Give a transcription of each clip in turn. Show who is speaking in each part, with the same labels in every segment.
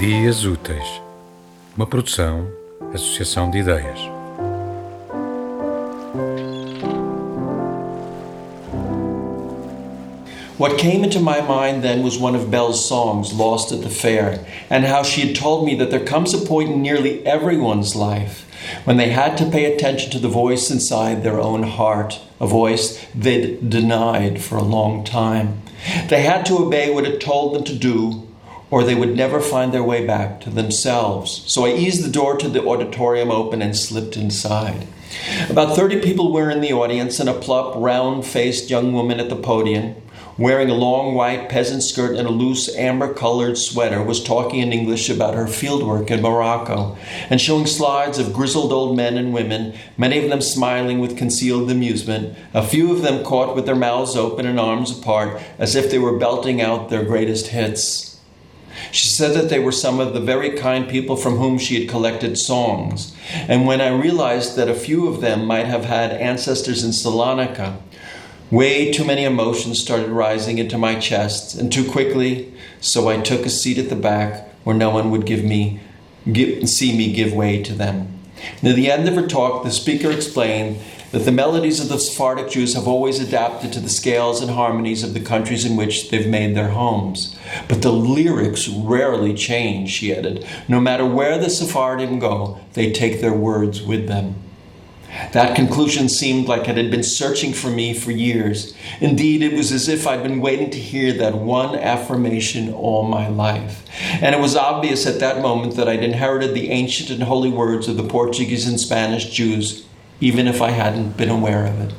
Speaker 1: Dias Úteis, uma produção, associação de ideias.
Speaker 2: What came into my mind then was one of Belle's songs, Lost at the Fair, and how she had told me that there comes a point in nearly everyone's life when they had to pay attention to the voice inside their own heart, a voice they'd denied for a long time. They had to obey what it told them to do, or they would never find their way back to themselves. So I eased the door to the auditorium open and slipped inside. About 30 people were in the audience, and a plump, round faced young woman at the podium wearing a long white peasant skirt and a loose amber colored sweater, was talking in English about her fieldwork in Morocco and showing slides of grizzled old men and women, many of them smiling with concealed amusement, a few of them caught with their mouths open and arms apart as if they were belting out their greatest hits. She said that they were some of the very kind people from whom she had collected songs. And when I realized that a few of them might have had ancestors in Salonika, Way too many emotions started rising into my chest, and too quickly, so I took a seat at the back where no one would give me, give, see me give way to them. Near the end of her talk, the speaker explained that the melodies of the Sephardic Jews have always adapted to the scales and harmonies of the countries in which they've made their homes. But the lyrics rarely change, she added. No matter where the Sephardim go, they take their words with them. That conclusion seemed like it had been searching for me for years. Indeed, it was as if I'd been waiting to hear that one affirmation all my life. And it was obvious at that moment that I'd inherited the ancient and holy words of the Portuguese and Spanish Jews, even if I hadn't been aware of it.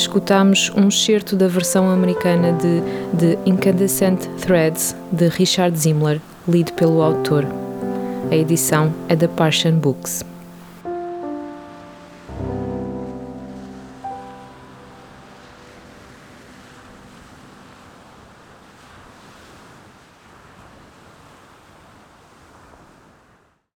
Speaker 3: Escutamos um excerto da versão americana de The Incandescent Threads de Richard Zimmler, lido pelo autor. A edição é da Parshan Books.